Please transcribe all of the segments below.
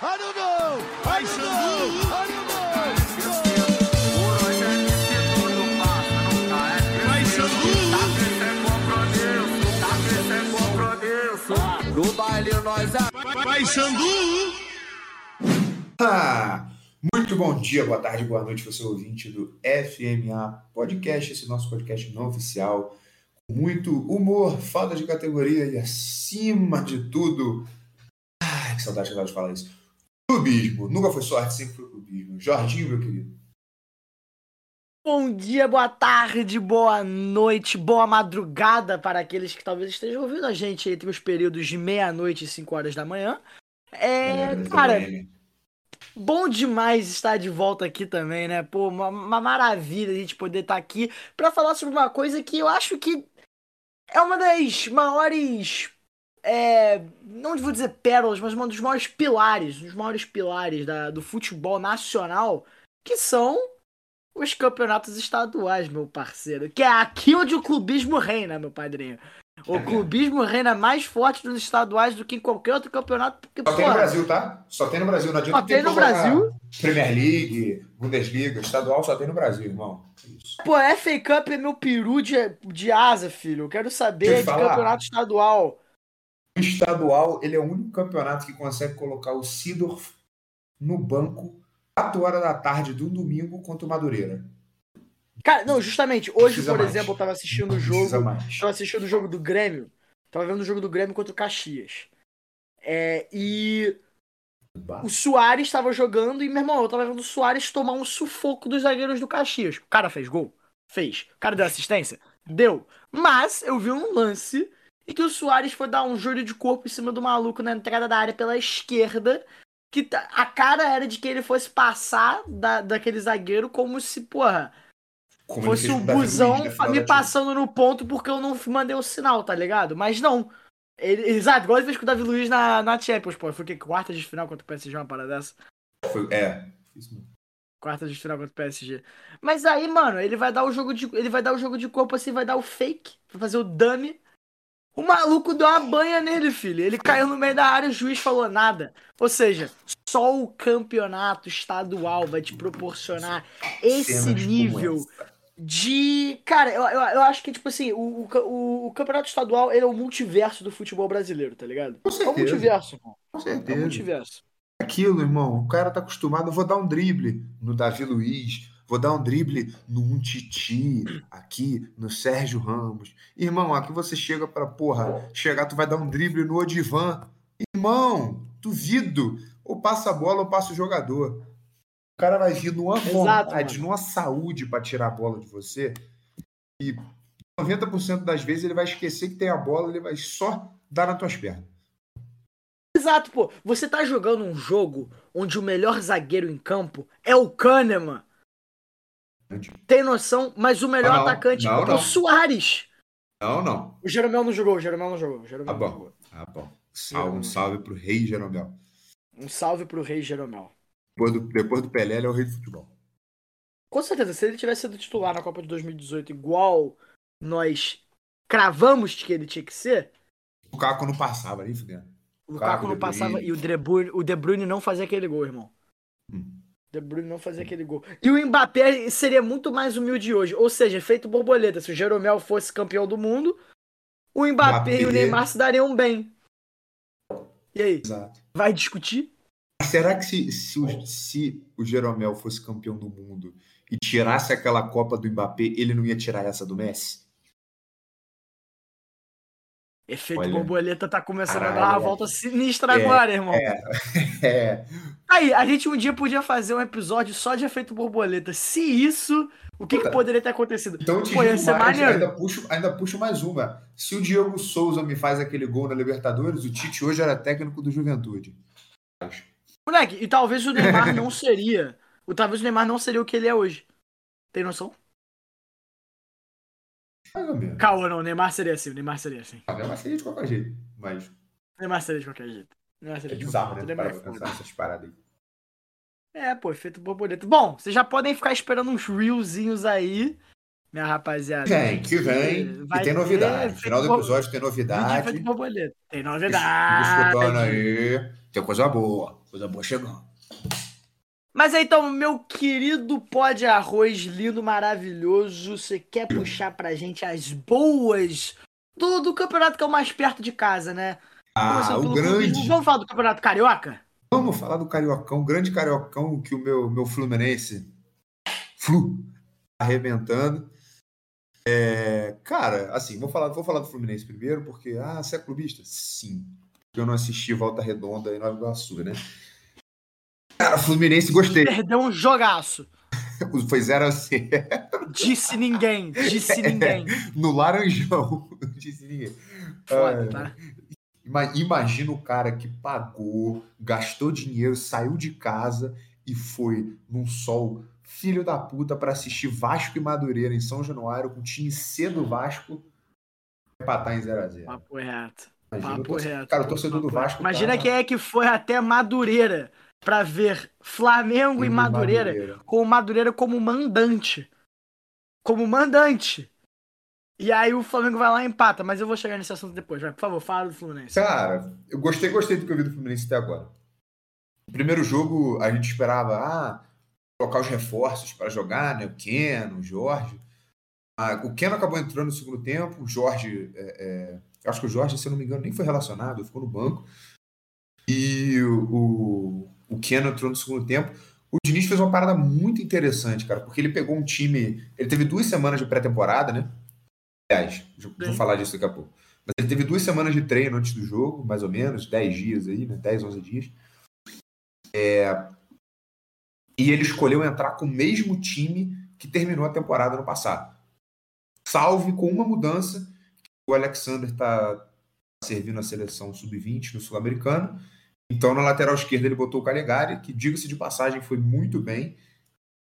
I don't know. I don't know. I don't know. No baile nós a... Vai, Xandu! Ah, muito bom dia, boa tarde, boa noite, você ouvinte do FMA Podcast, esse nosso podcast não oficial, com muito humor, falta de categoria e, acima de tudo, ai, que saudade de falar isso, clubismo. Nunca foi sorte, sempre foi clubismo. Jorginho, meu querido. Bom dia, boa tarde, boa noite, boa madrugada para aqueles que talvez estejam ouvindo a gente entre os períodos de meia-noite e 5 horas da manhã. É, cara, bom demais estar de volta aqui também, né? Pô, uma, uma maravilha a gente poder estar aqui para falar sobre uma coisa que eu acho que é uma das maiores. É, não vou dizer pérolas, mas um dos maiores pilares, um dos maiores pilares da, do futebol nacional, que são os campeonatos estaduais, meu parceiro. Que é aqui onde o clubismo reina, meu padrinho. O clubismo reina mais forte nos estaduais do que em qualquer outro campeonato. Porque, Só tem no Brasil, tá? Só tem no Brasil, não adianta Só tem no Brasil. Premier League, Bundesliga, estadual só tem no Brasil, irmão. É Isso. Pô, FA Cup é meu peru de, de asa, filho. Eu quero saber de falar. campeonato estadual. Estadual, ele é o único campeonato que consegue colocar o Sidorf no banco 4 horas da tarde de um domingo contra o Madureira. Cara, não, justamente, hoje, Precisa por mais. exemplo, eu tava assistindo o jogo. Tava assistindo o jogo do Grêmio. Tava vendo o jogo do Grêmio contra o Caxias. É, e o Soares tava jogando e, meu irmão, eu tava vendo o Soares tomar um sufoco dos zagueiros do Caxias. O cara fez gol? Fez. O cara deu assistência? Deu. Mas eu vi um lance em que o Soares foi dar um joelho de corpo em cima do maluco na entrada da área pela esquerda. Que tá- a cara era de que ele fosse passar da, daquele zagueiro como se, porra, Como fosse o busão me passando no ponto porque eu não mandei o sinal, tá ligado? Mas não. Ele, exato, igual ele fez com o Davi Luiz na, na Champions, pô. Foi o quê? Quarta de final contra o PSG, uma parada dessa? Foi- É. Isso mesmo. Quarta de final contra o PSG. Mas aí, mano, ele vai dar o jogo de. Ele vai dar o jogo de corpo assim, vai dar o fake, vai fazer o dummy. O maluco deu uma banha nele, filho. Ele caiu no meio da área, o juiz falou nada. Ou seja, só o campeonato estadual vai te proporcionar esse nível de. Cara, eu, eu, eu acho que, tipo assim, o, o, o- campeonato estadual ele é o multiverso do futebol brasileiro, tá ligado? Com É o certeza. multiverso, irmão. Com É o certeza. multiverso. Aquilo, irmão. O cara tá acostumado. Eu vou dar um drible no Davi Luiz. Vou dar um drible no um Titi aqui, no Sérgio Ramos. Irmão, aqui você chega pra, porra, chegar, tu vai dar um drible no Odivan. Irmão, duvido. Ou passa a bola ou passa o jogador. O cara vai vir numa Exato, vontade, mano. numa saúde pra tirar a bola de você. E 90% das vezes ele vai esquecer que tem a bola, ele vai só dar nas tuas pernas. Exato, pô. Você tá jogando um jogo onde o melhor zagueiro em campo é o Kahneman. Tem noção? Mas o melhor Ah, não. atacante Não, é o não. Soares. Não, não. O Jeromel não jogou, o Jeromel não jogou. O Jeromel Tá não bom. jogou. Ah, bom. Salve, um salve pro rei Jeromel. Um salve pro Rei Jeromel. Depois do, depois do Pelé, ele é o rei do futebol. Com certeza, se ele tivesse sido titular na Copa de 2018 igual nós cravamos que ele tinha que ser, O Caco não passava, nem fudendo. o Lukaku não passava e o De Bruyne, o De Bruyne não fazia aquele gol, irmão. Hum. De Bruyne não fazia aquele gol. E o Mbappé seria muito mais humilde hoje. Ou seja, feito borboleta. Se o Jeromel fosse campeão do mundo, o Mbappé, Mbappé. e o Neymar se dariam bem. E aí? Exato. Vai discutir? Mas será que se, se, o, se o Jeromel fosse campeão do mundo e tirasse aquela Copa do Mbappé, ele não ia tirar essa do Messi? Efeito Olha. borboleta tá começando a Caralho, dar uma é. volta sinistra É, agora, irmão. É. Aí, a gente um dia podia fazer um episódio só de efeito borboleta. Se isso, o que, que poderia ter acontecido? Então te Pô, ia ser mais, ainda puxo, ainda puxo mais uma. Se o Diego Souza me faz aquele gol na Libertadores, o Tite hoje era técnico do Juventude. Moleque, e talvez o Neymar não seria. O, talvez o Neymar não seria o que ele é hoje. Tem noção? Mais ou menos. Calma, não. Neymar seria assim. Neymar seria assim. Ah, Mas seria de qualquer jeito. Mas Neymar seria de qualquer jeito. Neymar é seria de bizarro, qualquer né? Para Neymar é pensar foda. nessas paradas aí. É, pô, efeito borboleta. Bom, vocês já podem ficar esperando uns reelzinhos aí, minha rapaziada. Vem, que vem. Vai e tem novidade. No final do episódio tem novidade. efeito borboleta. Tem novidade. escutando aí. É coisa boa, coisa boa chegando. Mas aí, então, meu querido pó de arroz lindo, maravilhoso, você quer puxar pra gente as boas do, do campeonato que é o mais perto de casa, né? Ah, o grande. Vamos falar do campeonato carioca? Vamos falar do Cariocão, grande Cariocão que o meu, meu Fluminense Flu arrebentando. É, cara, assim, vou falar, vou falar do Fluminense primeiro, porque, ah, você é clubista? Sim. Eu não assisti Volta Redonda em Nova Iguaçu, né? Cara, Fluminense, gostei. Perdeu um jogaço. Foi 0 a 0 Disse ninguém, disse ninguém. no Laranjão. Não disse ninguém. Foda, É. tá? Ima- Imagina o cara que pagou, gastou dinheiro, saiu de casa e foi num sol filho da puta pra assistir Vasco e Madureira em São Januário com o time C do Vasco empatar em 0x0. Papo reto. Imagina Papo reto. Cara, o torcedor do Papo. Vasco. Imagina tá- quem é que foi até Madureira pra ver Flamengo e Madureira, com o Madureira como mandante. Como mandante. E aí o Flamengo vai lá e empata, mas eu vou chegar nesse assunto depois. Vai, por favor, fala do Fluminense. Cara, eu gostei, gostei do que eu vi do Fluminense até agora. No primeiro jogo, a gente esperava ah, colocar os reforços para jogar, né? O Keno, o Jorge. Ah, o Keno acabou entrando no segundo tempo, o Jorge. é, é, acho que o Jorge, se eu não me engano, nem foi relacionado, ficou no banco. E o, o Keno entrou no segundo tempo. O Diniz fez uma parada muito interessante, cara, porque ele pegou um time. Ele teve duas semanas de pré-temporada, né? Aliás, vou falar disso daqui a pouco. Mas ele teve duas semanas de treino antes do jogo, mais ou menos, 10 dias aí, né? 10, 11 dias. É, E ele escolheu entrar com o mesmo time que terminou a temporada no passado. Salve com uma mudança, o Alexander está servindo a seleção sub-20 no Sul-Americano. Então, na lateral esquerda, ele botou o Calegari, que, diga-se de passagem, foi muito bem.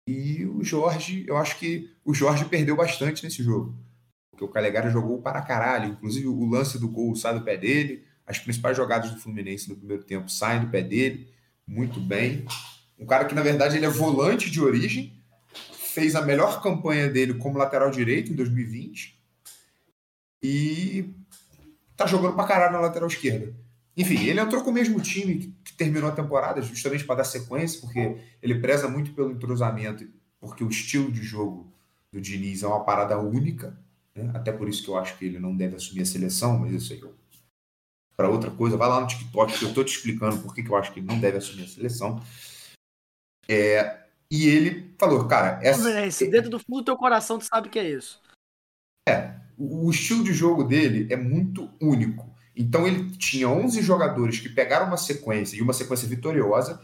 E o Jorge, eu acho que o Jorge perdeu bastante nesse jogo. Porque o Calegari jogou para caralho. Inclusive, o lance do gol sai do pé dele. As principais jogadas do Fluminense no primeiro tempo saem do pé dele. Muito bem. Um cara que, na verdade, ele é volante de origem. Fez a melhor campanha dele como lateral direito em 2020. E tá jogando pra caralho na lateral esquerda. Enfim, ele entrou com o mesmo time que, terminou a temporada, justamente para dar sequência, porque ele preza muito pelo entrosamento, porque o estilo de jogo do Diniz é uma parada única, né? até por isso que eu acho que ele não deve assumir a seleção, mas isso aí para outra coisa, vai lá no TikTok que eu tô te explicando por que que eu acho que ele não deve assumir a seleção. É, e ele falou, cara, essa, Fluminense, dentro do fundo do teu coração, tu sabe que é isso. o o estilo de jogo dele é muito único. Então ele tinha 11 jogadores que pegaram uma sequência e uma sequência vitoriosa,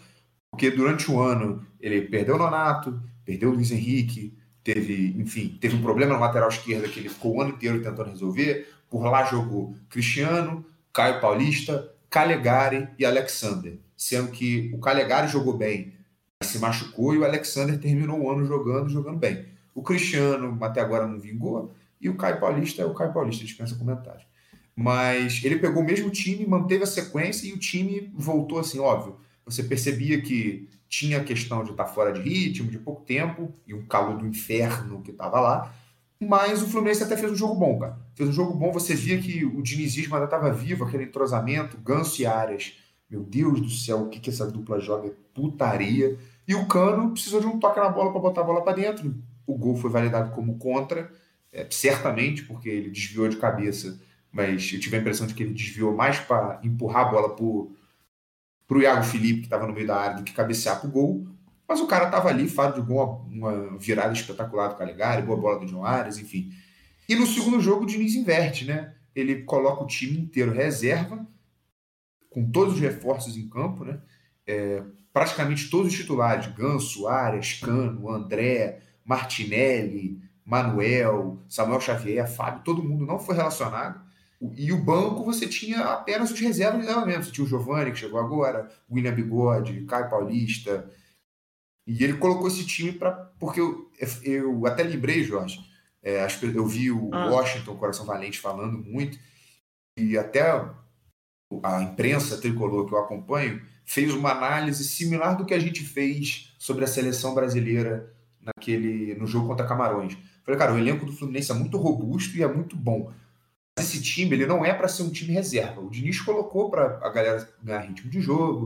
porque durante o ano ele perdeu o Nonato, perdeu o Luiz Henrique, teve, enfim, teve um problema na lateral esquerda que ele ficou o ano inteiro tentando resolver. Por lá jogou Cristiano, Caio Paulista, Calegari e Alexander, sendo que o Calegari jogou bem, se machucou e o Alexander terminou o ano jogando, jogando bem. O Cristiano até agora não vingou e o Caio Paulista é o Caio Paulista, dispensa comentário. Mas ele pegou o mesmo time, manteve a sequência e o time voltou assim, óbvio. Você percebia que tinha a questão de estar fora de ritmo, de pouco tempo, e um calor do inferno que estava lá. Mas o Fluminense até fez um jogo bom, cara. Fez um jogo bom, você via que o dinizismo ainda estava vivo, aquele entrosamento, Ganso e Arias. Meu Deus do céu, o que, que essa dupla joga? É Putaria. E o Cano precisou de um toque na bola para botar a bola para dentro. O gol foi validado como contra, é, certamente, porque ele desviou de cabeça mas eu tive a impressão de que ele desviou mais para empurrar a bola para o Iago Felipe, que estava no meio da área, do que cabecear para o gol. Mas o cara estava ali, faro de gol, uma, virada espetacular do Calegari, boa bola do John Arias, enfim. E no segundo jogo o Diniz inverte, né? Ele coloca o time inteiro reserva, com todos os reforços em campo, né? É, praticamente todos os titulares, Ganso, Arias, Cano, André, Martinelli, Manuel, Samuel Xavier, Fábio, todo mundo não foi relacionado. E o banco você tinha apenas os reservas de elementos. Você tinha o Giovanni, que chegou agora, William Bigode, Caio Paulista. E ele colocou esse time para. Porque eu, eu até lembrei, Jorge, é, acho que eu vi o Ah. Washington, Coração Valente, falando muito, e até a imprensa tricolor que eu acompanho fez uma análise similar do que a gente fez sobre a seleção brasileira naquele no jogo contra Camarões. Falei, cara, o elenco do Fluminense é muito robusto e é muito bom. Esse time ele não é para ser um time reserva. O Diniz colocou para a galera ganhar ritmo de jogo,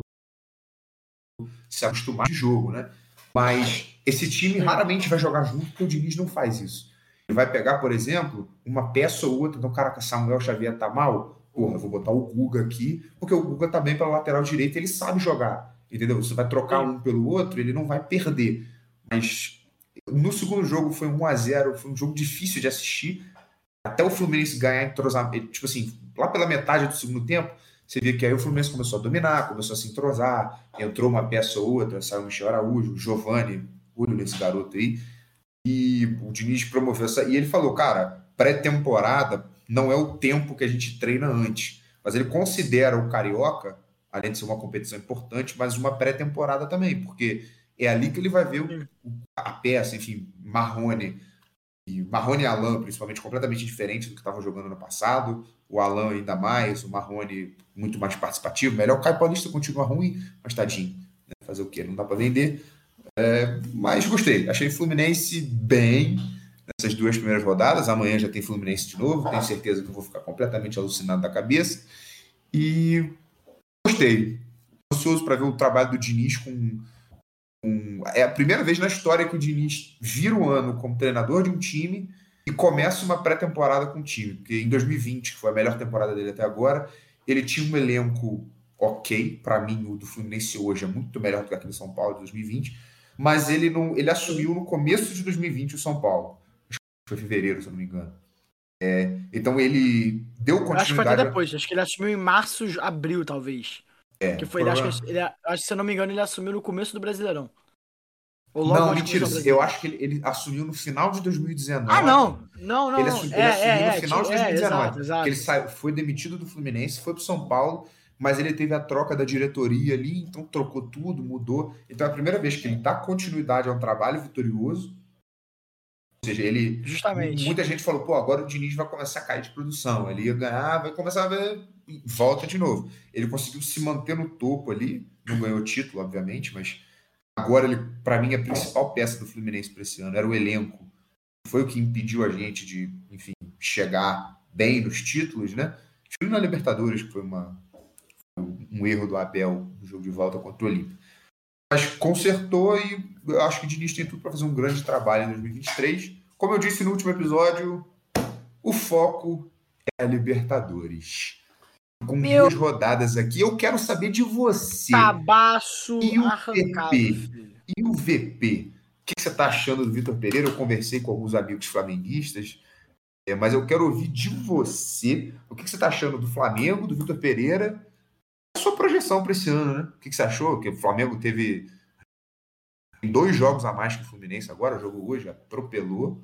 se acostumar de jogo, né? Mas esse time raramente vai jogar junto porque o Diniz não faz isso. Ele vai pegar, por exemplo, uma peça ou outra, então, caraca, Samuel Xavier tá mal, porra, vou botar o Guga aqui, porque o Guga tá bem pela lateral direita, ele sabe jogar, entendeu? Você vai trocar um pelo outro, ele não vai perder. Mas no segundo jogo foi 1 a 0 foi um jogo difícil de assistir. Até o Fluminense ganhar entrosamento, tipo assim, lá pela metade do segundo tempo, você vê que aí o Fluminense começou a dominar, começou a se entrosar, entrou uma peça ou outra, saiu o Michel Araújo, o Giovanni, olho nesse garoto aí, e o Diniz promoveu essa. E ele falou, cara, pré-temporada não é o tempo que a gente treina antes, mas ele considera o Carioca, além de ser uma competição importante, mas uma pré-temporada também, porque é ali que ele vai ver o, a peça, enfim, Marrone e Marrone e Alan, principalmente, completamente diferente do que estavam jogando no passado. O Alan ainda mais, o Marrone muito mais participativo. Melhor, o Caio Paulista continua ruim, mas tadinho. Né? Fazer o quê? Não dá para vender. É, mas gostei. Achei Fluminense bem nessas duas primeiras rodadas. Amanhã já tem Fluminense de novo. Tenho certeza que eu vou ficar completamente alucinado da cabeça. E gostei. Ansioso para ver o trabalho do Diniz com um, é a primeira vez na história que o Diniz vira o ano como treinador de um time e começa uma pré-temporada com o time. Porque em 2020, que foi a melhor temporada dele até agora, ele tinha um elenco ok. Para mim, o do Fluminense hoje é muito melhor do que aquele São Paulo de 2020. Mas ele, não, ele assumiu no começo de 2020 o São Paulo. Acho que foi fevereiro, se eu não me engano. É, então ele deu continuidade. Acho que foi até depois. Acho que ele assumiu em março, abril, talvez. É, que foi, ele, acho, que ele, acho que, se eu não me engano, ele assumiu no começo do Brasileirão. não, mentira. Eu acho que ele, ele, assumiu no final de 2019. Ah, não. Não, não. Ele, assumiu, é, ele assumiu é, no final de 2019. É, exato, exato. Ele saiu, foi demitido do Fluminense, foi pro São Paulo, mas ele teve a troca da diretoria ali, então trocou tudo, mudou. Então é a primeira vez que ele dá continuidade a um trabalho vitorioso. Ou seja, ele. Justamente. Muita gente falou, pô, agora o Diniz vai começar a cair de produção. Ele ia ganhar, vai começar a ver volta de novo. Ele conseguiu se manter no topo ali, não ganhou título, obviamente, mas agora ele, para mim, a principal peça do Fluminense para esse ano era o elenco. Foi o que impediu a gente de, enfim, chegar bem nos títulos, né? Tive na Libertadores, que foi uma, um erro do Abel no jogo de volta contra o Olímpio. Mas consertou e eu acho que o Diniz tem tudo para fazer um grande trabalho em 2023. Como eu disse no último episódio, o foco é a Libertadores com Meu... duas rodadas aqui. Eu quero saber de você. Cabaço e o arrancado, VP. E o VP? O que você está achando do Vitor Pereira? Eu conversei com alguns amigos flamenguistas, é, mas eu quero ouvir de você o que você está achando do Flamengo, do Vitor Pereira, sua projeção para esse ano, né? O que você achou? Que o Flamengo teve dois jogos a mais que o Fluminense agora, jogou hoje, atropelou.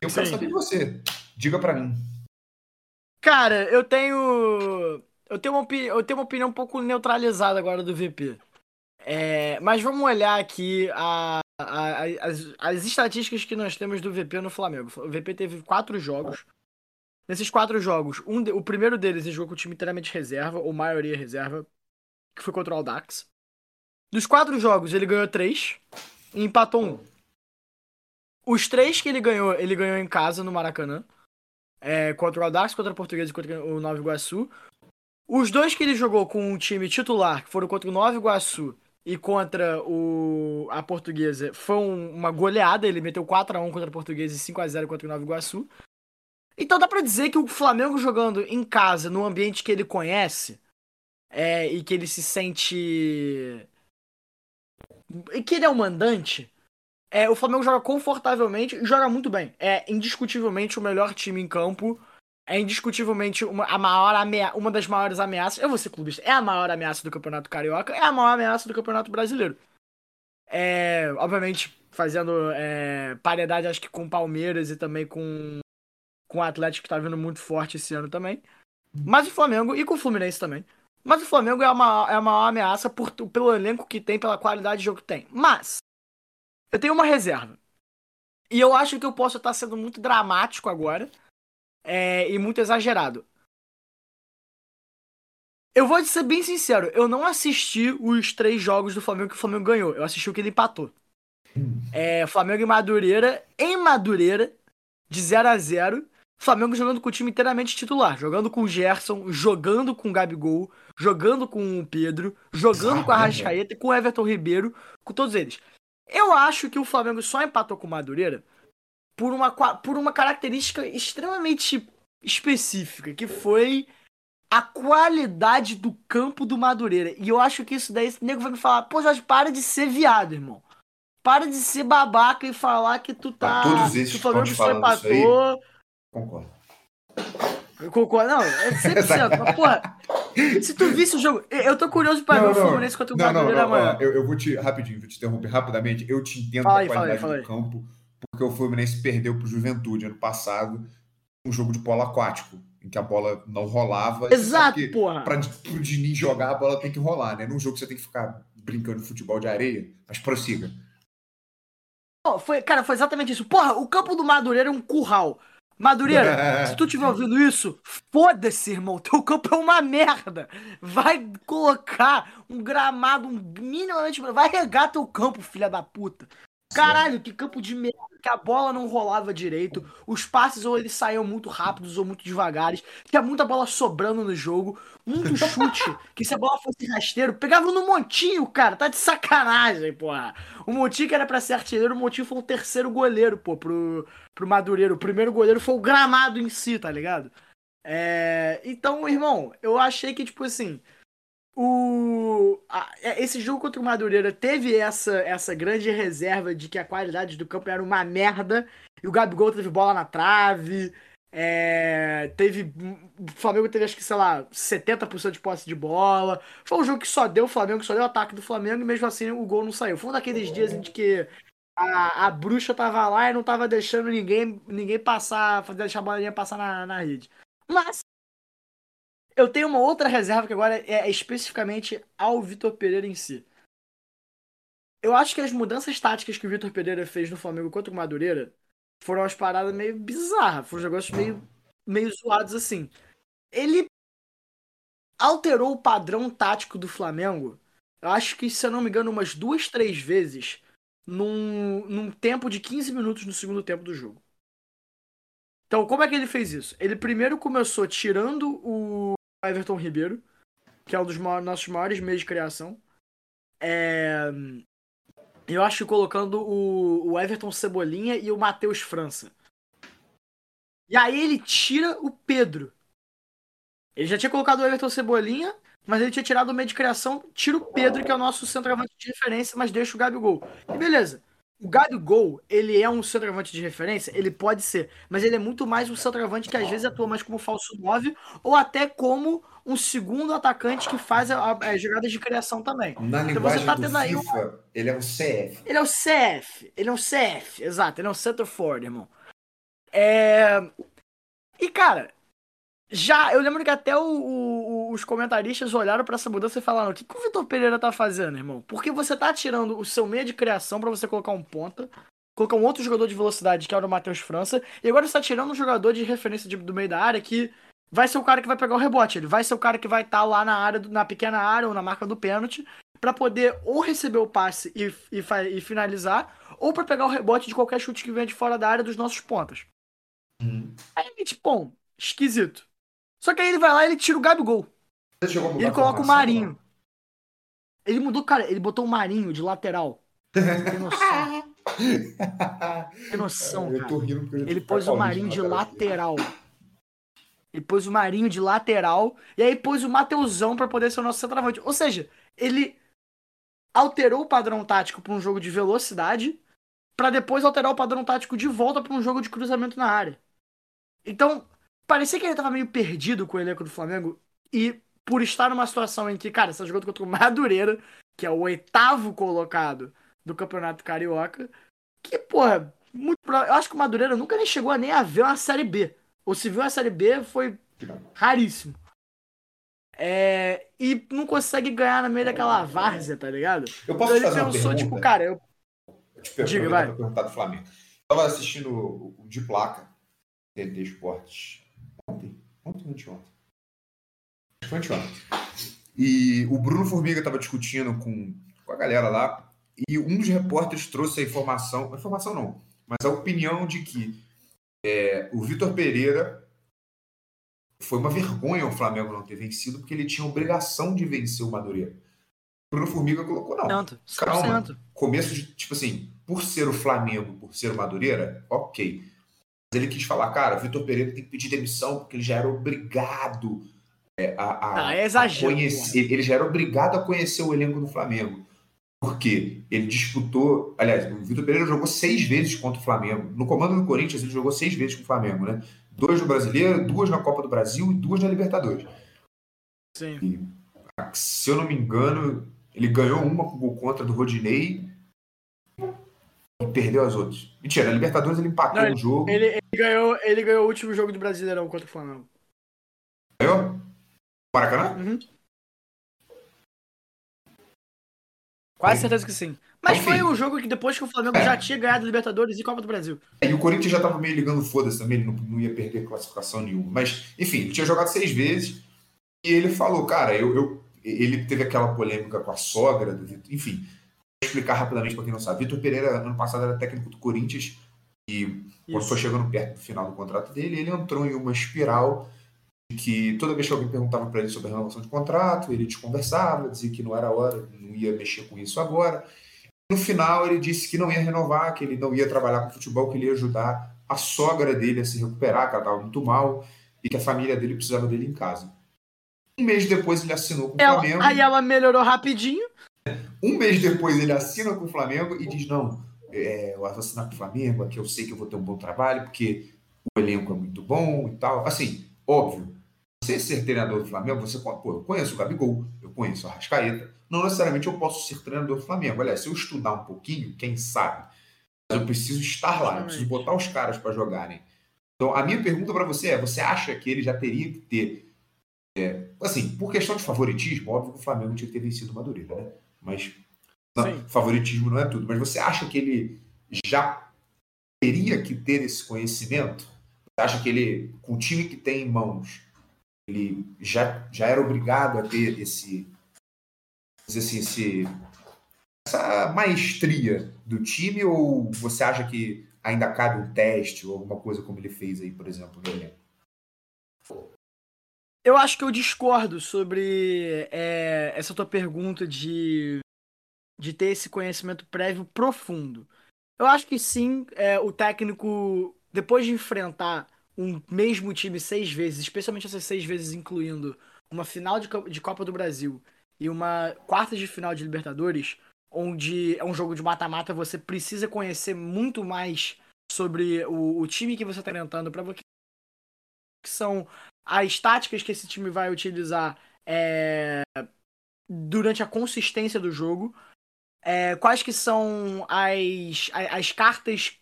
Eu quero Sim. saber de você. Diga para mim. Cara, eu tenho. Eu tenho, uma, eu tenho uma opinião um pouco neutralizada agora do VP. É, mas vamos olhar aqui a, a, a, as, as estatísticas que nós temos do VP no Flamengo. O VP teve quatro jogos. Nesses quatro jogos, um de, o primeiro deles ele jogou com o time inteiramente reserva, ou maioria reserva, que foi contra o Aldax. Dos quatro jogos, ele ganhou três e empatou um. Os três que ele ganhou, ele ganhou em casa no Maracanã é, contra o Audax, contra o Português e contra o Nova Iguaçu. Os dois que ele jogou com o time titular, que foram contra o Nova Iguaçu e contra o, a Portuguesa, foi uma goleada. Ele meteu 4x1 contra a Portuguesa e 5x0 contra o Nova Iguaçu. Então dá pra dizer que o Flamengo jogando em casa, no ambiente que ele conhece, é, e que ele se sente. e que ele é o mandante, é, o Flamengo joga confortavelmente e joga muito bem. É indiscutivelmente o melhor time em campo. É indiscutivelmente uma, a maior amea uma das maiores ameaças. Eu vou ser clubista. É a maior ameaça do Campeonato Carioca. É a maior ameaça do Campeonato Brasileiro. É, obviamente, fazendo é, paridade, acho que com Palmeiras e também com, com o Atlético, que tá vindo muito forte esse ano também. Mas o Flamengo, e com o Fluminense também. Mas o Flamengo é a maior, é a maior ameaça por, pelo elenco que tem, pela qualidade de jogo que tem. Mas, eu tenho uma reserva. E eu acho que eu posso estar sendo muito dramático agora. É, e muito exagerado. Eu vou ser bem sincero, eu não assisti os três jogos do Flamengo que o Flamengo ganhou. Eu assisti o que ele empatou. É, Flamengo e Madureira, em Madureira, de 0 a 0 Flamengo jogando com o time inteiramente titular, jogando com o Gerson, jogando com o Gabigol, jogando com o Pedro, jogando Ah, com a Rascaeta, com o Everton Ribeiro, com todos eles. Eu acho que o Flamengo só empatou com o Madureira por uma, por uma característica extremamente específica, que foi a qualidade do campo do Madureira. E eu acho que isso daí, esse nego vai me falar, pô, Jorge, para de ser viado, irmão. Para de ser babaca e falar que tu tá. Pra todos esses que o Flamengo só empatou. Concordo. Eu concordo, não, é 100%. mas, porra, se tu visse o jogo. eu- tô curioso pra ver o Fluminense contra o não, não, Madureira não, amanhã. eu, eu vou te, rapidinho, vou te interromper rapidamente. Eu te entendo Fala aí, fala aí, qualidade fala do campo, porque o Fluminense perdeu pro Juventude ano passado um jogo de polo aquático, em que a bola não rolava. Exato, que porra. Pra, pro Diniz jogar, a bola tem que rolar, né? Num jogo você tem que ficar brincando de futebol de areia, mas prossiga. Pô, foi, cara, foi exatamente isso. Porra, o campo do Madureira é um curral. Madureira, se tu tiver ouvindo isso, foda-se, irmão. Teu campo é uma merda. Vai colocar um gramado um minimamente. Vai regar teu campo, filha da puta. Caralho, que campo de merda. Que a bola não rolava direito. Os passes ou eles saíam muito rápidos ou muito devagares. Tinha muita bola sobrando no jogo. Muito chute. que se a bola fosse rasteiro, pegava no montinho, cara. Tá de sacanagem, porra. O Montinho que era pra ser artilheiro, o Montinho foi o terceiro goleiro, pô, pro, pro Madureira. O primeiro goleiro foi o gramado em si, tá ligado? É, Então, irmão, eu achei que, tipo assim, o... a- é, esse jogo contra o Madureira teve essa, essa grande reserva de que a qualidade do campo era uma merda e o Gabigol teve bola na trave. é, Teve. O Flamengo teve, acho que, sei lá, 70% de posse de bola. Foi um jogo que só deu o Flamengo, só deu ataque do Flamengo e mesmo assim o gol não saiu. Foi um daqueles dias em que a, a bruxa tava lá e não tava deixando ninguém, ninguém passar, fazer a bolinha passar na, na rede. Mas eu tenho uma outra reserva que agora é especificamente ao Vitor Pereira em si. Eu acho que as mudanças táticas que o Vitor Pereira fez no Flamengo contra o Madureira foram umas paradas meio bizarras, foram uns negócios meio, meio zoados assim. Ele alterou o padrão tático do Flamengo, eu acho que, se eu não me engano, umas duas, três vezes num, num tempo de 15 minutos no segundo tempo do jogo. Então, como é que ele fez isso? Ele primeiro começou tirando o Everton Ribeiro, que é um dos maior- nossos maiores meios de criação. É, Eu acho que colocando o, o Everton Cebolinha e o Matheus França. E aí ele tira o Pedro. Ele já tinha colocado o Everton Cebolinha, mas ele tinha tirado o meio de criação, tira o Pedro, que é o nosso centroavante de referência, mas deixa o Gabigol. E beleza. O Gabigol, ele é um centroavante de referência? Ele pode ser, mas ele é muito mais um centroavante que às vezes atua mais como falso 9 ou até como um segundo atacante que faz a, a- as jogadas de criação também. Na Então linguagem você tá do tendo aí um- FIFA, ele é um CF. Ele é o CF, ele é um CF, exato, ele é um center forward, irmão. É... E cara, já, eu lembro que até o- o- os comentaristas olharam pra essa mudança e falaram: o que, que o Vitor Pereira tá fazendo, irmão? Porque você tá tirando o seu meio de criação pra você colocar um ponta, colocar um outro jogador de velocidade, que era o Matheus França, e agora você tá tirando um jogador de referência de- do meio da área que vai ser o cara que vai pegar o rebote, ele vai ser o cara que vai estar lá na área, na pequena área ou na marca do pênalti, pra poder ou receber o passe e, e, e finalizar, ou pra pegar o rebote de qualquer chute que venha de fora da área dos nossos pontas. Uhum. Aí, tipo, bom, esquisito. Só que aí ele vai lá e ele tira o Gabigol. E ele coloca o Marinho. Ele mudou, cara, ele botou o Marinho de lateral. Tem noção. Tem noção, Eu cara. tô rindo porque eu já Ele pôs o Marinho de lateral. Ele pôs o Marinho de lateral. E aí pôs o Mateusão pra poder ser o nosso centroavante. Ou seja, ele alterou o padrão tático pra um jogo de velocidade. Pra depois alterar o padrão tático de volta pra um jogo de cruzamento na área. Então, parecia que ele tava meio perdido com o elenco do Flamengo. E por estar numa situação em que, cara, você tá jogando contra o Madureira, que é o oitavo colocado do Campeonato Carioca. Que, porra, muito Eu acho que o Madureira nunca nem chegou a nem a ver uma Série B. Ou se viu a Série B, foi raríssimo. É, e não consegue ganhar no meio daquela várzea, tá ligado? Eu posso Então te ele uma pensou, tipo, cara, eu. Diga, vai. perguntar do Flamengo. Eu tava assistindo o, de placa, TNT Esportes, ontem, ontem ou anteontem? Acho que foi anteontem. E o Bruno Formiga tava discutindo com, com a galera lá, e um dos repórteres trouxe a informação, a informação não, mas a opinião de que é, o Vitor Pereira foi uma vergonha o Flamengo não ter vencido, porque ele tinha obrigação de vencer o Madureira. O Bruno Formiga colocou, não. Tanto, Calma. 100%. Começo de, tipo assim, por ser o Flamengo, por ser o Madureira, ok. Ele quis falar, cara, o Vitor Pereira tem que pedir demissão, porque ele já era obrigado é, a, a- Ah, é a conhecer. Ele já era obrigado a conhecer o elenco do Flamengo. Porque ele disputou. Aliás, o Vitor Pereira jogou seis vezes contra o Flamengo. No comando do Corinthians, ele jogou seis vezes com o Flamengo, né? Dois no Brasileiro, duas na Copa do Brasil e duas na Libertadores. Sim. Se eu não me engano, ele ganhou uma com gol contra do Rodinei e perdeu as outras. Mentira, na Libertadores ele empatou Não, o jogo. Ele, ele ganhou, ele ganhou o último jogo do Brasileirão contra o Flamengo. Ganhou? Maracanã? Uhum. Quase certeza que sim. Mas Enfim. foi um jogo que depois que o Flamengo É. já tinha ganhado Libertadores e Copa do Brasil. E o Corinthians já tava meio ligando foda-se também, ele não, não ia perder classificação nenhuma. Mas, enfim, ele tinha jogado seis vezes e ele falou, cara, eu, eu- ele teve aquela polêmica com a sogra do Vitor. Enfim, explicar rapidamente para quem não sabe. Vitor Pereira, ano passado, era técnico do Corinthians e quando Isso. foi chegando perto do final do contrato dele, ele entrou em uma espiral de que toda vez que alguém perguntava para ele sobre a renovação de contrato, ele desconversava, dizia que não era hora, não ia mexer com isso agora. No final, ele disse que não ia renovar, que ele não ia trabalhar com futebol, que ele ia ajudar a sogra dele a se recuperar, que ela estava muito mal, e que a família dele precisava dele em casa. Um mês depois, ele assinou com o Ela- Flamengo. aí ela melhorou rapidinho. Um mês depois ele assina com o Flamengo e diz: Não, é, eu vou assinar com o Flamengo, aqui eu sei que eu vou ter um bom trabalho, porque o elenco é muito bom e tal. Assim, óbvio, você ser treinador do Flamengo, você pô, eu conheço o Gabigol, eu conheço o Arrascaeta. Não necessariamente eu posso ser treinador do Flamengo. Aliás, se eu estudar um pouquinho, quem sabe? Mas eu preciso estar lá, eu preciso botar os caras para jogarem. Então, a minha pergunta para você é: você acha que ele já teria que ter. é, assim, por questão de favoritismo, óbvio que o Flamengo tinha que ter vencido o Madureira, né? Mas não, favoritismo não é tudo. Mas você acha que ele já teria que ter esse conhecimento? Você acha que ele, com o time que tem em mãos, ele já, já era obrigado a ter esse, assim, esse, essa maestria do time? Ou você acha que ainda cabe um teste ou alguma coisa como ele fez aí, por exemplo, no elenco? Eu acho que eu discordo sobre é, essa tua pergunta de, de ter esse conhecimento prévio profundo. Eu acho que sim, é, o técnico, depois de enfrentar um mesmo time seis vezes, especialmente essas seis vezes incluindo uma final de, de Copa do Brasil e uma quarta de final de Libertadores, onde é um jogo de mata-mata, você precisa conhecer muito mais sobre o, o time que você está enfrentando para que são as táticas que esse time vai utilizar é, durante a consistência do jogo, é, quais que são as, as cartas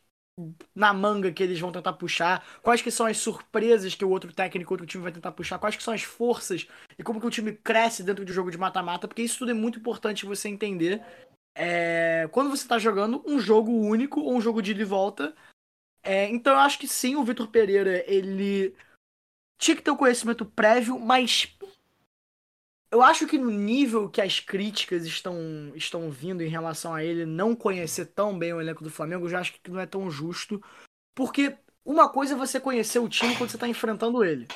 na manga que eles vão tentar puxar, quais que são as surpresas que o outro técnico, outro time vai tentar puxar, quais que são as forças e como que o time cresce dentro de um jogo de mata-mata, porque isso tudo é muito importante você entender. É, quando você está jogando um jogo único ou um jogo de ida e volta. É, então eu acho que sim, o Vitor Pereira, ele tinha que ter o conhecimento prévio, mas eu acho que no nível que as críticas estão, estão vindo em relação a ele não conhecer tão bem o elenco do Flamengo, eu já acho que não é tão justo. Porque uma coisa é você conhecer o time quando você está enfrentando ele.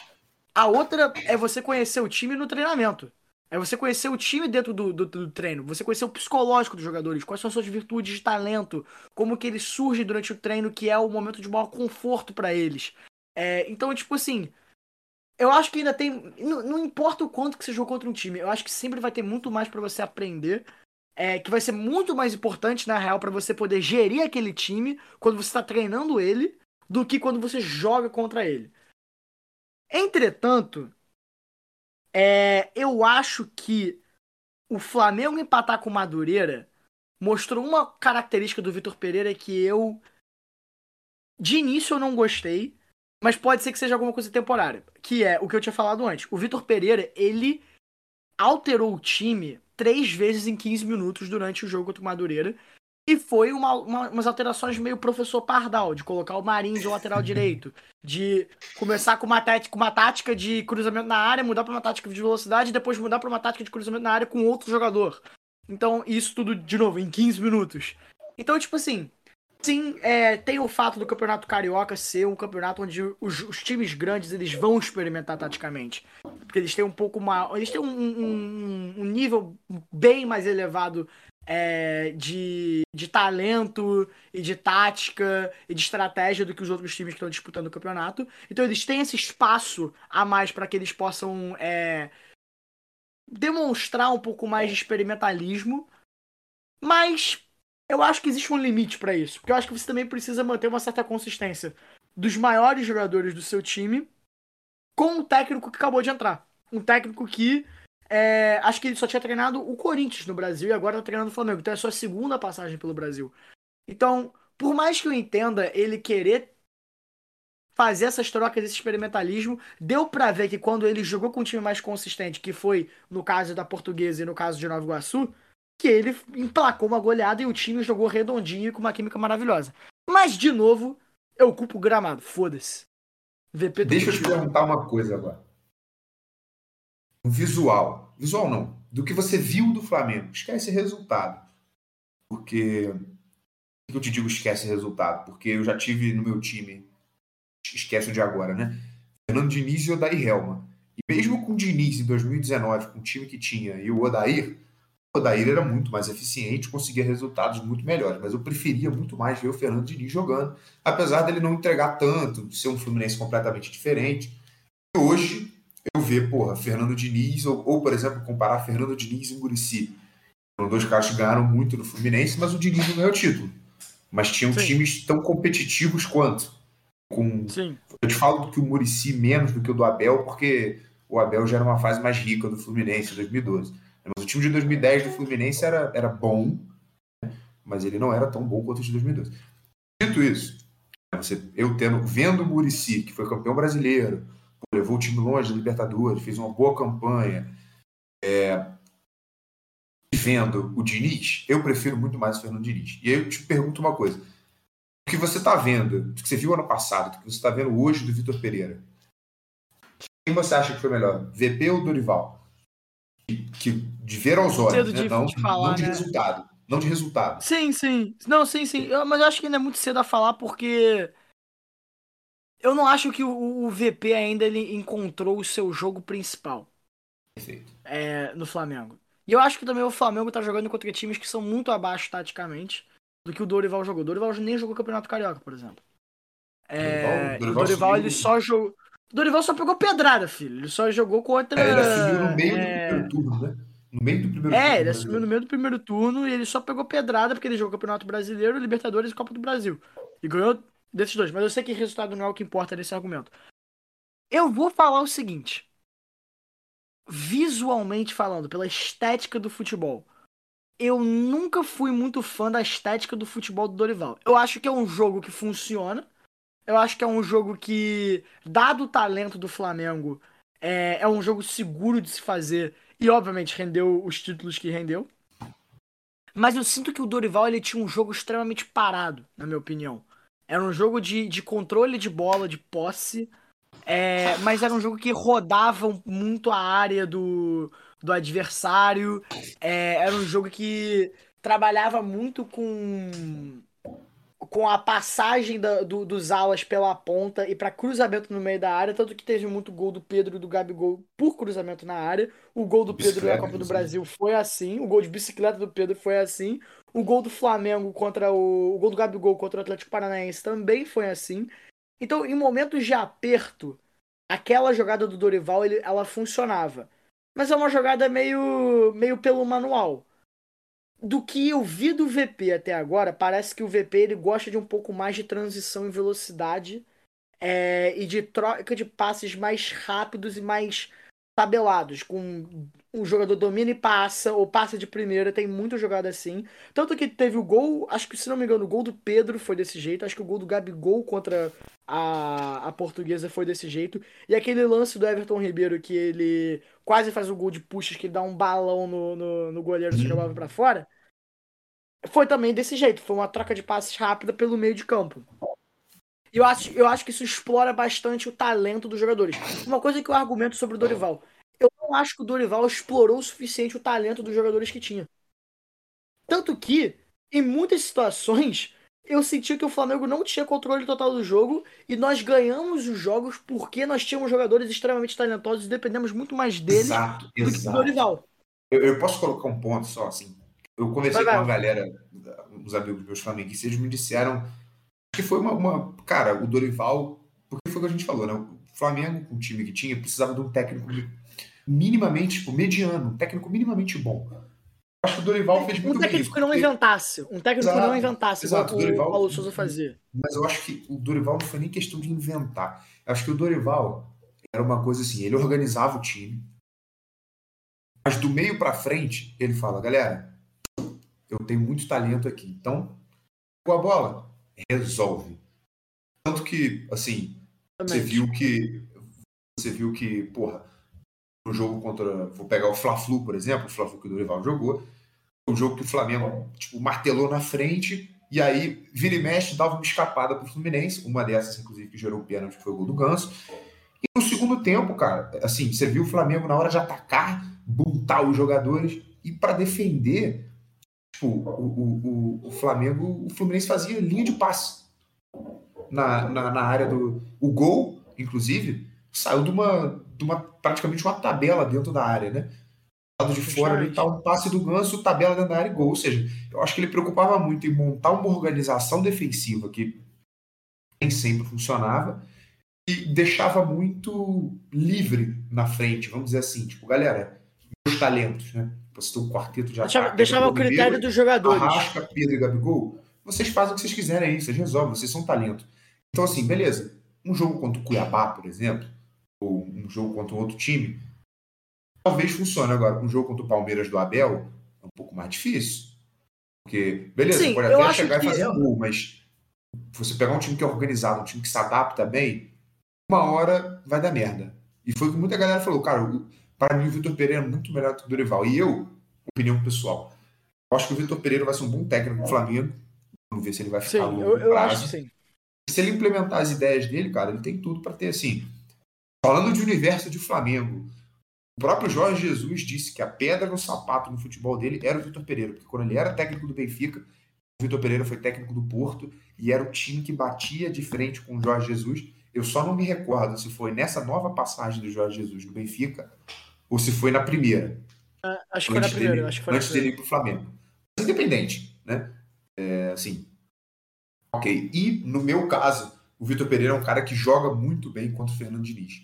A outra é você conhecer o time no treinamento. É você conhecer o time dentro do, do, do treino. Você conhecer o psicológico dos jogadores. Quais são as suas virtudes de talento. Como que ele surge durante o treino, que é o momento de maior conforto para eles. É, então, tipo assim, eu acho que ainda tem. Não, não importa o quanto que você jogou contra um time, eu acho que sempre vai ter muito mais pra você aprender. é, que vai ser muito mais importante, na real, pra você poder gerir aquele time quando você tá treinando ele, do que quando você joga contra ele. Entretanto, é, eu acho que o Flamengo empatar com o Madureira mostrou uma característica do Vitor Pereira que eu, de início, eu não gostei. Mas pode ser que seja alguma coisa temporária. Que é o que eu tinha falado antes. O Vitor Pereira, ele alterou o time três vezes em 15 minutos durante o jogo contra o Madureira. E foi uma, uma- umas alterações meio professor Pardal, de colocar o Marinho de lateral direito, de começar com uma, tática, com uma tática de cruzamento na área, mudar para uma tática de velocidade, e depois mudar para uma tática de cruzamento na área com outro jogador. Então, isso tudo, de novo, em 15 minutos. Então, tipo assim, sim, é, tem o fato do Campeonato Carioca ser um campeonato onde os, os times grandes eles vão experimentar taticamente. Porque eles têm um pouco mais. Eles têm um, um, um nível bem mais elevado é, de, de talento e de tática e de estratégia do que os outros times que estão disputando o campeonato. Então eles têm esse espaço a mais para que eles possam é, demonstrar um pouco mais de experimentalismo. Mas eu acho que existe um limite para isso. Porque eu acho que você também precisa manter uma certa consistência dos maiores jogadores do seu time com o técnico que acabou de entrar. Um técnico que é, acho que ele só tinha treinado o Corinthians no Brasil e agora tá treinando o Flamengo. Então é sua segunda passagem pelo Brasil. Então, por mais que eu entenda ele querer fazer essas trocas, esse experimentalismo, deu para ver que quando ele jogou com um time mais consistente, que foi no caso da Portuguesa e no caso de Nova Iguaçu, que ele emplacou uma goleada e o time jogou redondinho e com uma química maravilhosa. Mas, de novo, eu culpo o gramado. Foda-se. VP Deixa eu te perguntar uma coisa agora visual, visual não, do que você viu do Flamengo. Esquece resultado. Porque. Por que eu te digo esquece resultado? Porque eu já tive no meu time, esquece o de agora, né? Fernando Diniz e Odair Helma. E mesmo com o Diniz em 2019, com o time que tinha, e o Odair, o Odair era muito mais eficiente, conseguia resultados muito melhores. Mas eu preferia muito mais ver o Fernando Diniz jogando, apesar dele não entregar tanto, ser um Fluminense completamente diferente. E hoje, eu ver, porra, Fernando Diniz, ou, ou, por exemplo, comparar Fernando Diniz e Murici. Foram dois caras que ganharam muito no Fluminense, mas o Diniz não ganhou título. Mas tinham Sim. times tão competitivos quanto. Com... Sim. Eu te falo que o Murici menos do que o do Abel, porque o Abel já era uma fase mais rica do Fluminense, 2012. Mas o time de 2010 do Fluminense era, era bom, né? mas ele não era tão bom quanto o de 2012. Dito isso, você, eu tendo, vendo o Murici, que foi campeão brasileiro, levou o time longe da Libertadores, fez uma boa campanha. É, vendo o Diniz, eu prefiro muito mais o Fernando Diniz. E aí eu te pergunto uma coisa: o que você está vendo, o que você viu ano passado, o que você está vendo hoje do Vitor Pereira? Quem você acha que foi melhor, VP ou Dorival? Que, de ver aos olhos, né? não, de falar, não de né? resultado. Não de resultado. Sim, sim. Não, sim, sim. Eu, mas eu acho que ainda é muito cedo a falar porque eu não acho que o, o, VP ainda ele encontrou o seu jogo principal. Perfeito. É, no Flamengo. E eu acho que também o Flamengo tá jogando contra times que são muito abaixo taticamente do que o Dorival jogou. O Dorival nem jogou Campeonato Carioca, por exemplo. É, Dorival, o Dorival ele só jogou. Dorival só pegou pedrada, filho. Ele só jogou contra. É, ele assumiu no meio é... do primeiro turno, né? No meio do primeiro é, turno. É, ele assumiu no meio do primeiro turno e ele só pegou pedrada porque ele jogou Campeonato Brasileiro, Libertadores e Copa do Brasil. E ganhou desses dois, mas eu sei que resultado não é o que importa nesse argumento. Eu vou falar o seguinte. Visualmente falando, pela estética do futebol, eu nunca fui muito fã da estética do futebol do Dorival. Eu acho que é um jogo que funciona. Eu acho que é um jogo que, dado o talento do Flamengo, é, é um jogo seguro de se fazer. E, obviamente, rendeu os títulos que rendeu. Mas eu sinto que o Dorival ele tinha um jogo extremamente parado, na minha opinião. Era um jogo de, de controle de bola, de posse. É, mas era um jogo que rodava muito a área do, do adversário. É, era um jogo que trabalhava muito com com a passagem da, do, dos alas pela ponta e para cruzamento no meio da área, tanto que teve muito gol do Pedro e do Gabigol por cruzamento na área. O gol do Pedro na Copa do Brasil foi assim, o gol de bicicleta do Pedro foi assim, o gol do Flamengo contra o, o gol do Gabigol contra o Atlético Paranaense também foi assim. Então, em momentos de aperto, aquela jogada do Dorival, ele, ela funcionava. Mas é uma jogada meio meio pelo manual do que eu vi do VP até agora, parece que o VP ele gosta de um pouco mais de transição em velocidade é, e de troca de passes mais rápidos e mais tabelados, com um jogador domina e passa, ou passa de primeira, tem muita jogada assim. Tanto que teve o gol, acho que se não me engano, o gol do Pedro foi desse jeito, acho que o gol do Gabigol contra a, a portuguesa foi desse jeito. E aquele lance do Everton Ribeiro que ele quase faz o gol de puxas, que ele dá um balão no, no, no goleiro e jogava pra fora. Foi também desse jeito, foi uma troca de passes rápida pelo meio de campo. E eu acho, eu acho que isso explora bastante o talento dos jogadores. Uma coisa que eu argumento sobre o Dorival. Eu não acho que o Dorival explorou o suficiente o talento dos jogadores que tinha. Tanto que, em muitas situações, eu senti que o Flamengo não tinha controle total do jogo e nós ganhamos os jogos porque nós tínhamos jogadores extremamente talentosos e dependemos muito mais deles Exato, do que do exato. Dorival. Eu, eu posso colocar um ponto só, assim. Eu conversei Vai, com uma galera, uns amigos meus flamenguistas, eles me disseram que foi uma, uma- Cara, o Dorival. Porque foi o que a gente falou, né? O Flamengo, com o time que tinha, precisava de um técnico minimamente, tipo, mediano, um técnico minimamente bom. Acho que o Dorival fez muito Um técnico que não inventasse. Um técnico que Exato, não inventasse, exato, igual Dorival- o Paulo Souza fazia. Mas eu acho que o Dorival não foi nem questão de inventar. Eu acho que o Dorival era uma coisa assim, ele organizava o time. Mas do meio pra frente, ele fala, galera, eu tenho muito talento aqui. Então, com a bola, resolve. Tanto que, assim, você Exatamente. viu que você viu que, porra, no jogo contra, vou pegar o Fla-Flu, por exemplo, o Fla-Flu que o Dorival jogou, um jogo que o Flamengo, tipo, martelou na frente e aí vira e mexe, dava uma escapada pro Fluminense, uma dessas inclusive que gerou o pênalti, que foi o gol do Ganso. E no segundo tempo, cara, assim, você viu o Flamengo na hora de atacar, buntar os jogadores e para defender, tipo, o, o, o, Flamengo, o Fluminense fazia linha de passe na, na, na área do. O gol, inclusive, saiu de uma, de uma praticamente uma tabela dentro da área, né? Do lado de fora ali tá um passe do Ganso, tabela dentro da área e gol. Ou seja, eu acho que ele preocupava muito em montar uma organização defensiva que nem sempre funcionava e deixava muito livre na frente, vamos dizer assim, tipo, galera, meus talentos, né? Você tem um quarteto de Deixava, ataque, deixava o critério dos jogadores. Arrasca, Pedro e Gabigol, vocês fazem o que vocês quiserem aí, vocês resolvem, vocês são talento. Então, assim, beleza. Um jogo contra o Cuiabá, por exemplo, ou um jogo contra um outro time, talvez funcione. Agora, um jogo contra o Palmeiras do Abel é um pouco mais difícil. Porque, beleza, Sim, pode até chegar que- e fazer um gol, mas você pegar um time que é organizado, um time que se adapta bem, uma hora vai dar merda. E foi o que muita galera falou, cara, para mim o Vitor Pereira é muito melhor do que o Dorival. E eu, opinião pessoal, eu acho que o Vitor Pereira vai ser um bom técnico do Flamengo. Vamos ver se ele vai Sim, ficar a longo eu, eu prazo. acho sim. Se ele implementar as ideias dele, cara, ele tem tudo para ter assim. Falando de universo de Flamengo, o próprio Jorge Jesus disse que a pedra no sapato no futebol dele era o Vitor Pereira, porque quando ele era técnico do Benfica, o Vitor Pereira foi técnico do Porto e era o time que batia de frente com o Jorge Jesus. Eu só não me recordo se foi nessa nova passagem do Jorge Jesus no Benfica ou se foi na primeira Ah, Acho que foi na antes primeira. dele, Acho que foi na antes dele primeira. ir pro Flamengo. Mas independente, né? É, assim. Ok. E no meu caso, o Vitor Pereira é um cara que joga muito bem contra o Fernando Diniz.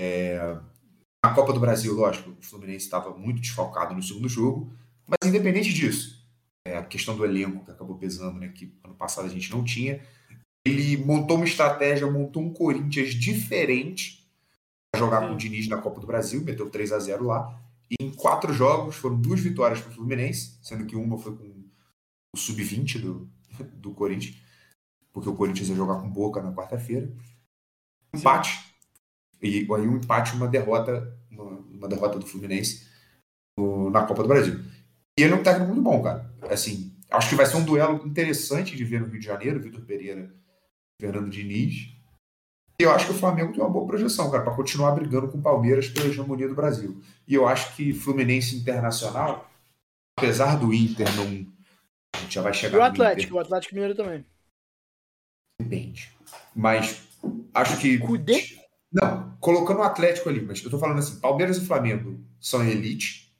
É, na Copa do Brasil, lógico, o Fluminense estava muito desfalcado no segundo jogo, mas independente disso, é, a questão do elenco que acabou pesando, né? Que ano passado a gente não tinha. Ele montou uma estratégia, montou um Corinthians diferente para jogar com o Diniz na Copa do Brasil, meteu 3 a 0 lá. E em quatro jogos foram duas vitórias para o Fluminense, sendo que uma foi com o sub-20 do, do Corinthians, porque o Corinthians ia jogar com Boca na quarta-feira. Empate. E aí um empate e uma derrota, uma, uma derrota do Fluminense no- na Copa do Brasil. E ele é um técnico muito bom, cara. Assim, acho que vai ser um duelo interessante de ver no Rio de Janeiro, Vitor Pereira Fernando Diniz. E eu acho que o Flamengo tem uma boa projeção, cara, para continuar brigando com o Palmeiras pela hegemonia do Brasil. E eu acho que Fluminense Internacional, apesar do Inter não. A gente já vai chegar E o Atlético, o Atlético Mineiro também. Depende. Mas acho que. Cudê? Não, colocando o Atlético ali, mas eu tô falando assim: Palmeiras e Flamengo são elite.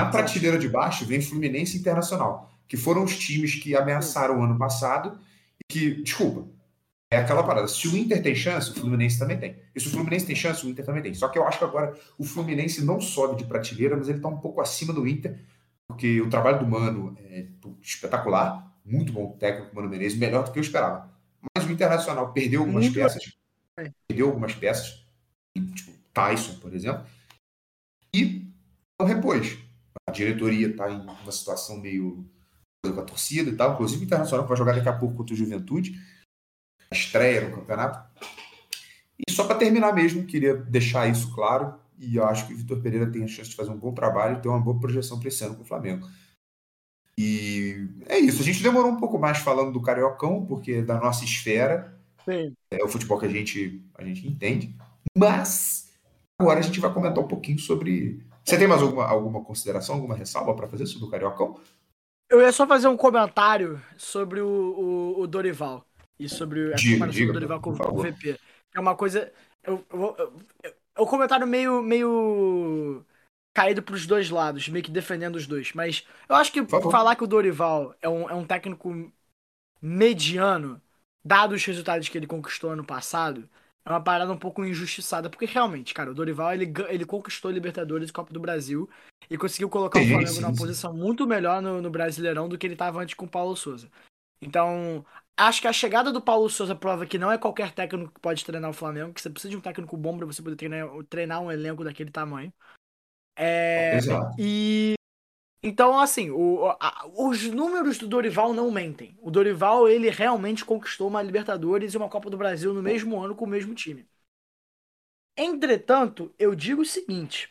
Na prateleira de baixo vem Fluminense Internacional, que foram os times que ameaçaram o ano passado e que, desculpa, é aquela parada. Se o Inter tem chance, o Fluminense também tem. E se o Fluminense tem chance, o Inter também tem. Só que eu acho que agora o Fluminense não sobe de prateleira, mas ele tá um pouco acima do Inter, porque o trabalho do Mano é espetacular, muito bom técnico, Mano Menezes, melhor do que eu esperava. Mas o Internacional perdeu algumas Muito peças, perdeu algumas peças, tipo Tyson, por exemplo, e não repôs. A diretoria está em uma situação meio com a torcida e tal, inclusive o Internacional vai jogar daqui a pouco contra o Juventude, estreia no campeonato. E só para terminar mesmo, queria deixar isso claro, e eu acho que o Vitor Pereira tem a chance de fazer um bom trabalho e ter uma boa projeção para esse ano com o Flamengo. E é isso, a gente demorou um pouco mais falando do Cariocão, porque é da nossa esfera, Sim. é o futebol que a gente, a gente entende, mas agora a gente vai comentar um pouquinho sobre. Você tem mais alguma, alguma consideração, alguma ressalva para fazer sobre o Cariocão? Eu ia só fazer um comentário sobre o, o, o Dorival. E sobre a Diga, comparação diga, do Dorival com o. VP. É uma coisa. Eu, eu, eu, é um comentário meio, meio caído pros dois lados, meio que defendendo os dois. Mas eu acho que falar que o Dorival é um, é um técnico mediano, dado os resultados que ele conquistou ano passado, é uma parada um pouco injustiçada. Porque realmente, cara, o Dorival ele, ele conquistou Libertadores e Copa do Brasil e conseguiu colocar o Sim, Flamengo sim, numa sim. posição muito melhor no, no Brasileirão do que ele estava antes com o Paulo Souza. Então, acho que a chegada do Paulo Souza prova que não é qualquer técnico que pode treinar o Flamengo, que você precisa de um técnico bom para você poder treinar, treinar um elenco daquele tamanho. É, Exato. e então, assim, o- a- os números do Dorival não mentem. O Dorival, ele realmente conquistou uma Libertadores e uma Copa do Brasil no mesmo ano com o mesmo time. Entretanto, eu digo o seguinte: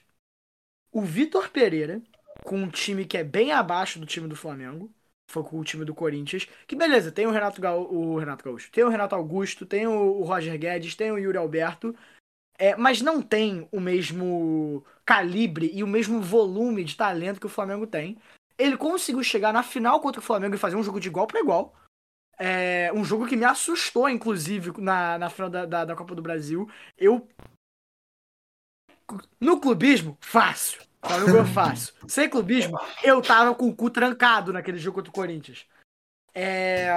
o Vitor Pereira, com um time que é bem abaixo do time do Flamengo, foi com o time do Corinthians, que beleza, tem o Renato, Gaú- o Renato Gaúcho, tem o Renato Augusto, tem o, o Roger Guedes, tem o Yuri Alberto, é, mas não tem o mesmo calibre e o mesmo volume de talento que o Flamengo tem. Ele conseguiu chegar na final contra o Flamengo e fazer um jogo de igual para igual. É, um jogo que me assustou, inclusive, na, na final da, da, da Copa do Brasil. Eu. No clubismo, fácil. Flamengo é fácil. Sem clubismo, eu tava com o cu trancado naquele jogo contra o Corinthians. É,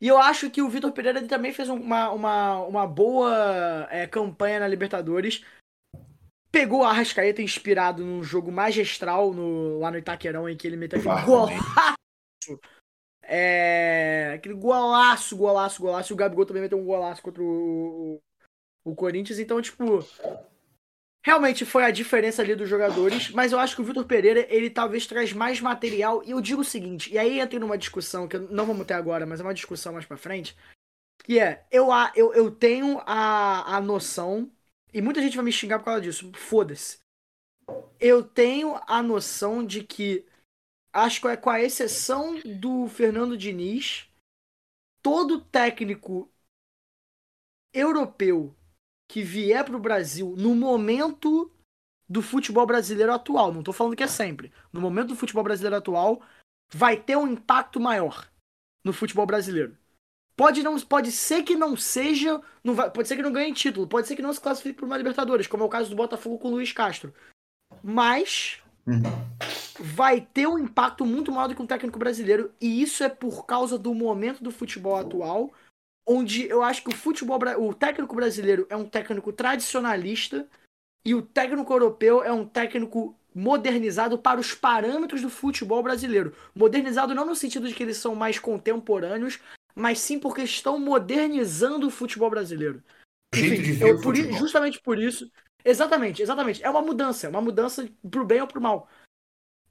E eu acho que o Vitor Pereira também fez uma, uma, uma boa é, campanha na Libertadores. Pegou a Arrascaeta inspirado num jogo magistral no, lá no Itaquerão, em que ele meteu aquele Exatamente. golaço. É, aquele golaço, golaço, golaço. O Gabigol também meteu um golaço contra o, o, o Corinthians. Então, tipo, realmente foi a diferença ali dos jogadores. Mas eu acho que o Vitor Pereira, ele talvez traz mais material. E eu digo o seguinte, e aí entra numa discussão que não vamos ter agora, mas é uma discussão mais pra frente. Que é, eu, eu, eu tenho a, a noção, e muita gente vai me xingar por causa disso, foda-se. Eu tenho a noção de que, acho que é com a exceção do Fernando Diniz, todo técnico europeu que vier pro Brasil no momento do futebol brasileiro atual, não tô falando que é sempre, no momento do futebol brasileiro atual, vai ter um impacto maior no futebol brasileiro. Pode, não, pode ser que não seja. Não vai, pode ser que não ganhe título. Pode ser que não se classifique para uma Libertadores, como é o caso do Botafogo com o Luiz Castro. Mas Uhum. vai ter um impacto muito maior do que um técnico brasileiro. E isso é por causa do momento do futebol atual. Onde eu acho que o futebol. O técnico brasileiro é um técnico tradicionalista. E o técnico europeu é um técnico modernizado para os parâmetros do futebol brasileiro. Modernizado não no sentido de que eles são mais contemporâneos, mas sim porque estão modernizando o futebol brasileiro. Enfim, eu, por justamente por isso. Exatamente, exatamente. É uma mudança, é uma mudança pro bem ou pro mal.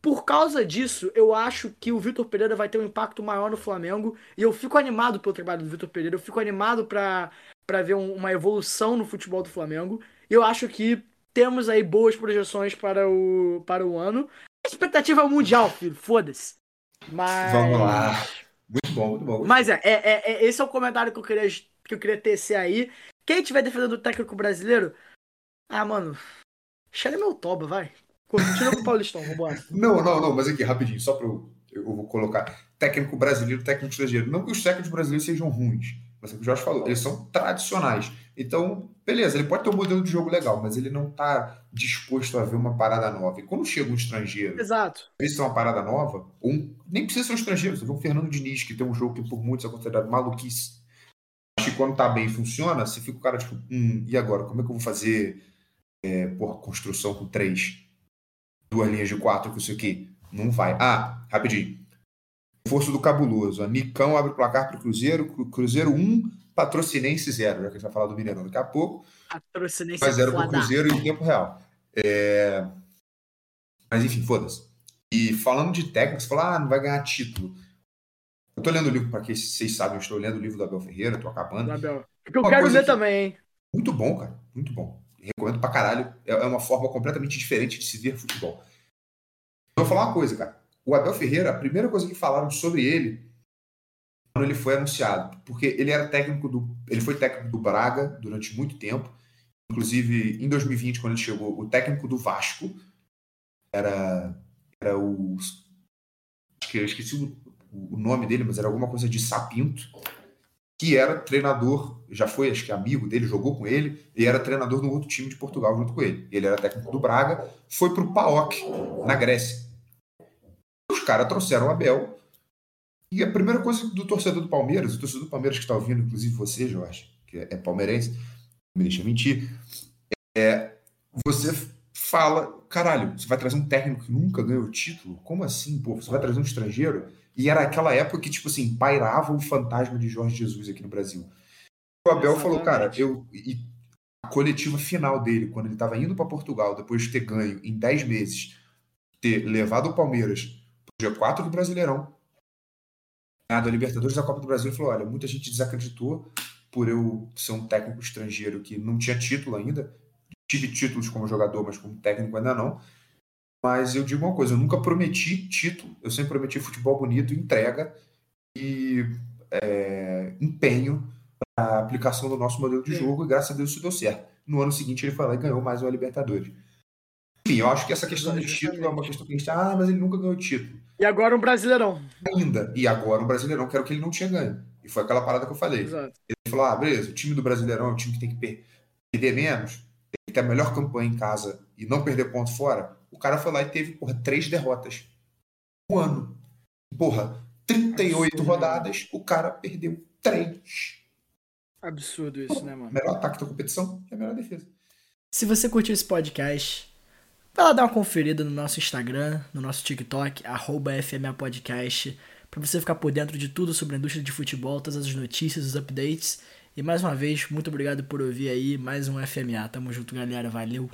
Por causa disso, eu acho que o Vitor Pereira vai ter um impacto maior no Flamengo. E eu fico animado pelo trabalho do Vitor Pereira. Eu fico animado pra, pra ver um- uma evolução no futebol do Flamengo. E eu acho que temos aí boas projeções para o, para o ano. A expectativa é Mundial, filho. Foda-se. Mas. Vamos lá. Muito bom, muito bom. Mas é, é, é- é- esse é o comentário que eu queria, que eu queria tecer aí. Quem tiver defendendo o técnico brasileiro, ah, mano, cheira meu toba, vai. Continua com o Paulistão, vambora. Não, não, não, mas aqui, rapidinho, só para eu, eu vou colocar técnico brasileiro, técnico estrangeiro. Não que os técnicos brasileiros sejam ruins, mas é o que o Jorge falou, eles são tradicionais. Então, beleza, ele pode ter um modelo de jogo legal, mas ele não está disposto a ver uma parada nova. E quando chega um estrangeiro, Exato. é uma parada nova, um- nem precisa ser um estrangeiro, você vê um Fernando Diniz, que tem um jogo que por muitos é considerado maluquice. Acho que quando tá bem e funciona, você fica o cara tipo, hum, e agora? Como é que eu vou fazer é, porra, construção com três, duas linhas de quatro, com isso aqui? Não vai. Ah, rapidinho. Força do cabuloso. A Nicão abre o placar para o Cruzeiro, Cru- Cruzeiro 1, Patrocinense 0. Já que a gente vai falar do Mineirão daqui a pouco. Patrocinense Mas zero para o. Cruzeiro em tempo real. É, Mas enfim, foda-se. E falando de técnicos, você fala, ah, não vai ganhar título. Eu tô lendo o livro, para que vocês sabem, eu estou lendo o livro do Abel Ferreira, tô acabando. Abel. Porque eu Uma quero ver que- também, hein? Muito bom, cara. Muito bom. Recomendo pra caralho. É é uma forma completamente diferente de se ver futebol. Eu vou falar uma coisa, cara. O Abel Ferreira, a primeira coisa que falaram sobre ele quando ele foi anunciado, porque ele era técnico do, ele foi técnico do Braga durante muito tempo. Inclusive, em 2020, quando ele chegou, o técnico do Vasco era era o acho que eu esqueci o, o nome dele, mas era alguma coisa de Sapinto, que era treinador, já foi, acho que amigo dele, jogou com ele, e era treinador do outro time de Portugal junto com ele. Ele era técnico do Braga, foi pro PAOK, na Grécia. Os caras trouxeram o Abel, e a primeira coisa do torcedor do Palmeiras, o torcedor do Palmeiras que está ouvindo, inclusive você, Jorge, que é palmeirense, me deixa mentir, é, você fala, caralho, você vai trazer um técnico que nunca ganhou o título? Como assim, pô? Você vai trazer um estrangeiro? E era aquela época que, tipo assim, pairava o fantasma de Jorge Jesus aqui no Brasil. O Abel Exatamente. falou, cara, eu. E a coletiva final dele, quando ele estava indo para Portugal, depois de ter ganho em 10 meses, ter levado o Palmeiras pro G4 do Brasileirão, ganhado a Libertadores da Copa do Brasil, ele falou: olha, muita gente desacreditou por eu ser um técnico estrangeiro que não tinha título ainda. Tive títulos como jogador, mas como técnico ainda não. Mas eu digo uma coisa: eu nunca prometi título, eu sempre prometi futebol bonito, entrega e é, empenho para a aplicação do nosso modelo de jogo, e graças a Deus isso deu certo. No ano seguinte ele foi lá e ganhou mais uma Libertadores. Enfim, eu acho que essa questão do título é uma questão que a gente ah, mas ele nunca ganhou título. E agora um Brasileirão. Ainda. E agora um Brasileirão, que era o que ele não tinha ganho. E foi aquela parada que eu falei. Exato. Ele falou: ah, beleza, o time do Brasileirão é um time que tem que perder menos, ter a melhor campanha em casa e não perder ponto fora. O cara foi lá e teve, porra, três derrotas. Um ano. Porra, 38 Absurdo. rodadas, o cara perdeu três. Absurdo isso, né, mano? Melhor ataque da competição é a melhor defesa. Se você curtiu esse podcast, vai lá dar uma conferida no nosso Instagram, no nosso TikTok, arroba FMA Podcast, pra você ficar por dentro de tudo sobre a indústria de futebol, todas as notícias, os updates. E mais uma vez, muito obrigado por ouvir aí mais um FMA. Tamo junto, galera. Valeu!